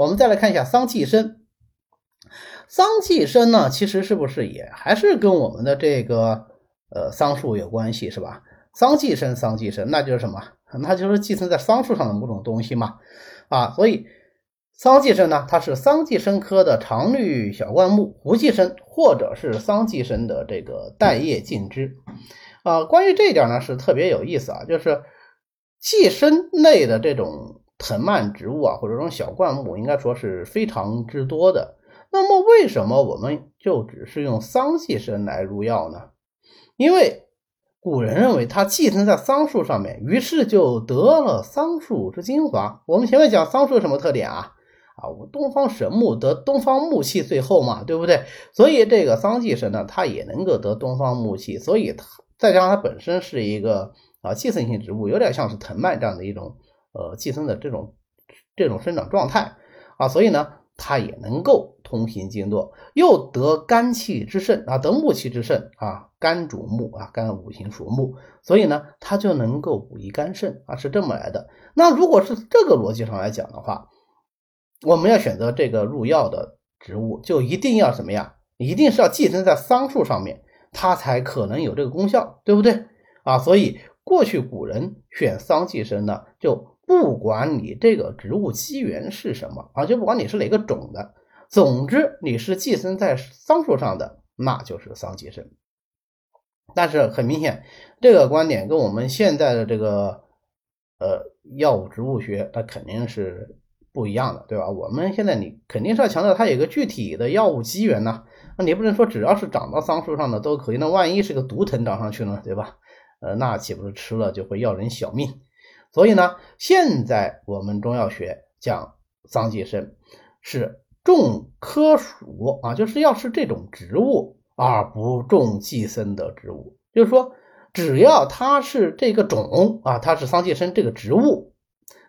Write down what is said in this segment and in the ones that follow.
我们再来看一下桑寄生。桑寄生呢，其实是不是也还是跟我们的这个呃桑树有关系，是吧？桑寄生，桑寄生，那就是什么？那就是寄生在桑树上的某种东西嘛，啊，所以桑寄生呢，它是桑寄生科的常绿小灌木，胡寄生或者是桑寄生的这个带叶茎枝。啊，关于这一点呢，是特别有意思啊，就是寄生类的这种藤蔓植物啊，或者这种小灌木，应该说是非常之多的。那么为什么我们就只是用桑寄生来入药呢？因为古人认为它寄生在桑树上面，于是就得了桑树之精华。我们前面讲桑树有什么特点啊？啊，我东方神木得东方木气最后嘛，对不对？所以这个桑寄生呢，它也能够得东方木气，所以它。再加上它本身是一个啊寄生性植物，有点像是藤蔓这样的一种呃寄生的这种这种生长状态啊，所以呢它也能够通行经络，又得肝气之肾啊，得木气之肾啊，肝主木啊，肝五行属木，所以呢它就能够补益肝肾啊，是这么来的。那如果是这个逻辑上来讲的话，我们要选择这个入药的植物，就一定要什么呀？一定是要寄生在桑树上面。它才可能有这个功效，对不对啊？所以过去古人选桑寄生呢，就不管你这个植物基源是什么啊，就不管你是哪个种的，总之你是寄生在桑树上的，那就是桑寄生。但是很明显，这个观点跟我们现在的这个呃药物植物学，它肯定是不一样的，对吧？我们现在你肯定是要强调它有一个具体的药物基源呢。那你不能说只要是长到桑树上的都可以，那万一是个毒藤长上去呢，对吧？呃，那岂不是吃了就会要人小命？所以呢，现在我们中药学讲桑寄生是种科属啊，就是要是这种植物，而不种寄生的植物。就是说，只要它是这个种啊，它是桑寄生这个植物。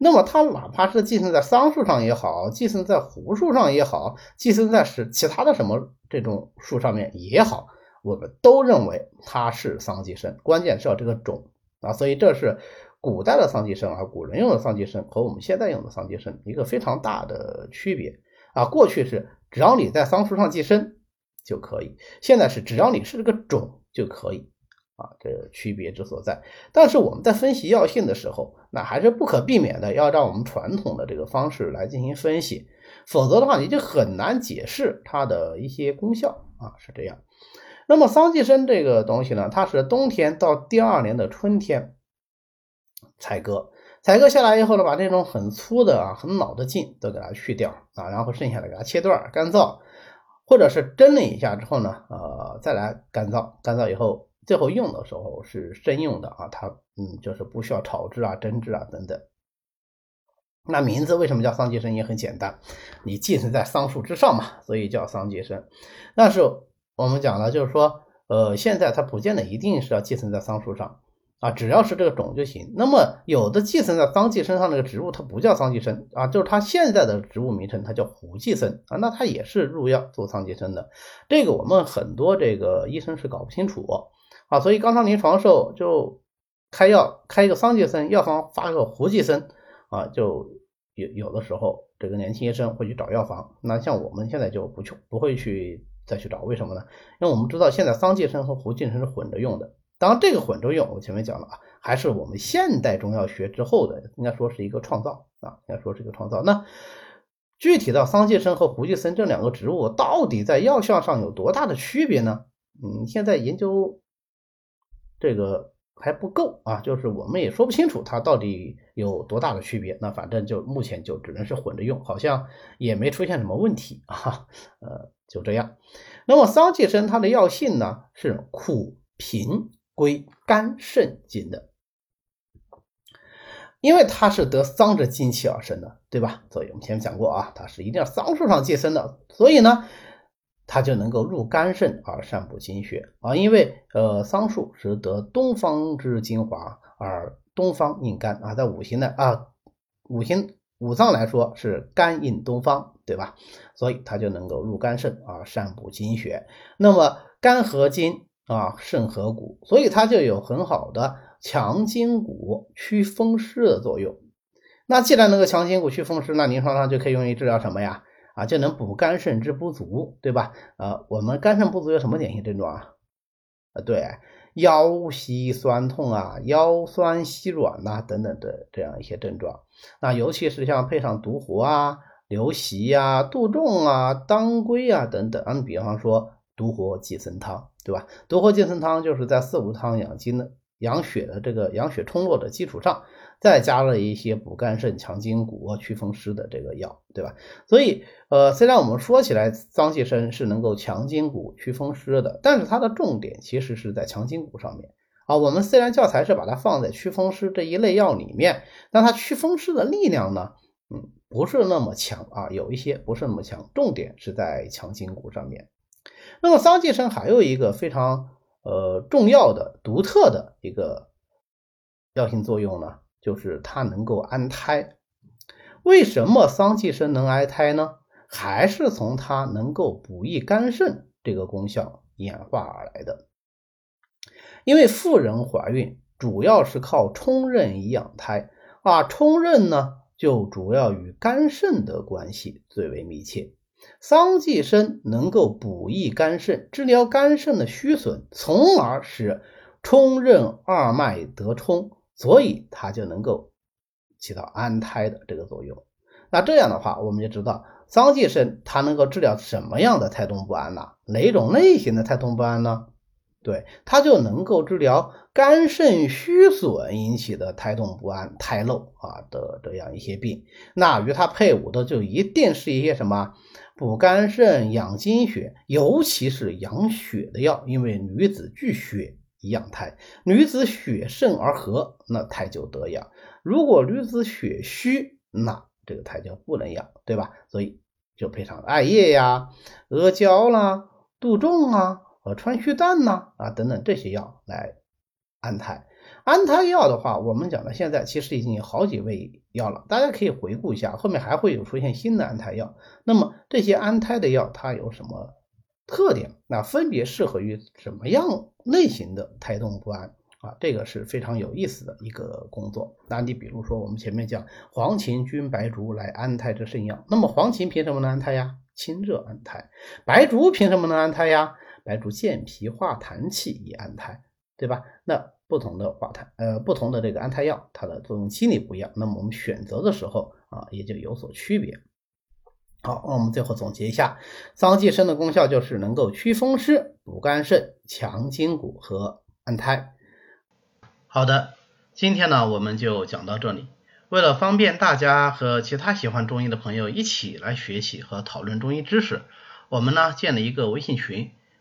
那么它哪怕是寄生在桑树上也好，寄生在胡树上也好，寄生在是其他的什么这种树上面也好，我们都认为它是桑寄生。关键是要这个种啊，所以这是古代的桑寄生啊，古人用的桑寄生和我们现在用的桑寄生一个非常大的区别啊。过去是只要你在桑树上寄生就可以，现在是只要你是这个种就可以。啊，这区别之所在。但是我们在分析药性的时候，那还是不可避免的要让我们传统的这个方式来进行分析，否则的话你就很难解释它的一些功效啊，是这样。那么桑寄生这个东西呢，它是冬天到第二年的春天采割，采割下来以后呢，把这种很粗的啊、很老的茎都给它去掉啊，然后剩下的给它切段干燥，或者是蒸了一下之后呢，呃，再来干燥，干燥以后。最后用的时候是生用的啊，它嗯就是不需要炒制啊、蒸制啊等等。那名字为什么叫桑寄生也很简单，你寄生在桑树之上嘛，所以叫桑寄生。但是我们讲了，就是说呃现在它不见得一定是要寄生在桑树上啊，只要是这个种就行。那么有的寄生在桑寄生上那个植物，它不叫桑寄生啊，就是它现在的植物名称它叫胡寄生啊，那它也是入药做桑寄生的。这个我们很多这个医生是搞不清楚。啊，所以肛肠临床时候就开药开一个桑寄生，药房发个胡寄生，啊，就有有的时候这个年轻医生会去找药房，那像我们现在就不去不会去再去找，为什么呢？因为我们知道现在桑寄生和胡寄生是混着用的，当然这个混着用，我前面讲了啊，还是我们现代中药学之后的，应该说是一个创造啊，应该说是一个创造。那具体到桑寄生和胡寄生这两个植物到底在药效上有多大的区别呢？嗯，现在研究。这个还不够啊，就是我们也说不清楚它到底有多大的区别。那反正就目前就只能是混着用，好像也没出现什么问题啊。呃，就这样。那么桑寄生它的药性呢是苦平归肝肾经的，因为它是得桑之精气而生的，对吧？所以我们前面讲过啊，它是一定要桑树上寄生的，所以呢。它就能够入肝肾而善补精血啊，因为呃桑树是得东方之精华，而东方应肝啊，在五行的啊五行五脏来说是肝应东方，对吧？所以它就能够入肝肾啊，善补精血。那么肝和筋啊，肾合骨，所以它就有很好的强筋骨、祛风湿的作用。那既然能够强筋骨、祛风湿，那临床上就可以用于治疗什么呀？啊，就能补肝肾之不足，对吧？呃，我们肝肾不足有什么典型症状啊？啊，对，腰膝酸痛啊，腰酸膝软呐，等等的这样一些症状。那尤其是像配上独活啊、刘席呀、杜仲啊、当归啊等等，你比方说独活济参汤，对吧？独活济参汤就是在四物汤养精的。养血的这个养血通络的基础上，再加了一些补肝肾、强筋骨、祛风湿的这个药，对吧？所以，呃，虽然我们说起来桑寄生是能够强筋骨、祛风湿的，但是它的重点其实是在强筋骨上面啊。我们虽然教材是把它放在祛风湿这一类药里面，但它祛风湿的力量呢，嗯，不是那么强啊，有一些不是那么强，重点是在强筋骨上面。那么桑寄生还有一个非常。呃，重要的、独特的一个药性作用呢，就是它能够安胎。为什么桑寄生能安胎呢？还是从它能够补益肝肾这个功效演化而来的。因为妇人怀孕主要是靠冲任以养胎啊，冲任呢就主要与肝肾的关系最为密切。桑寄生能够补益肝肾，治疗肝肾的虚损，从而使冲任二脉得冲，所以它就能够起到安胎的这个作用。那这样的话，我们就知道桑寄生它能够治疗什么样的胎动不安呢？哪种类型的胎动不安呢？对，它就能够治疗肝肾虚损引起的胎动不安、胎漏啊的这样一些病。那与它配伍的就一定是一些什么？补肝肾、养精血，尤其是养血的药，因为女子聚血以养胎，女子血盛而和，那胎就得养；如果女子血虚，那这个胎就不能养，对吧？所以就配上艾叶呀、阿胶啦、杜仲啊、和川续淡呐啊等等这些药来安胎。安胎药的话，我们讲的现在其实已经有好几味药了，大家可以回顾一下，后面还会有出现新的安胎药。那么这些安胎的药它有什么特点？那分别适合于什么样类型的胎动不安啊？这个是非常有意思的一个工作。那你比如说我们前面讲黄芩、君白术来安胎之圣药，那么黄芩凭什么能安胎呀？清热安胎。白术凭什么能安胎呀？白术健脾化痰气以安胎，对吧？那不同的化痰，呃，不同的这个安胎药，它的作用机理不一样，那么我们选择的时候啊，也就有所区别。好，那我们最后总结一下，桑寄生的功效就是能够祛风湿、补肝肾、强筋骨和安胎。好的，今天呢我们就讲到这里。为了方便大家和其他喜欢中医的朋友一起来学习和讨论中医知识，我们呢建了一个微信群，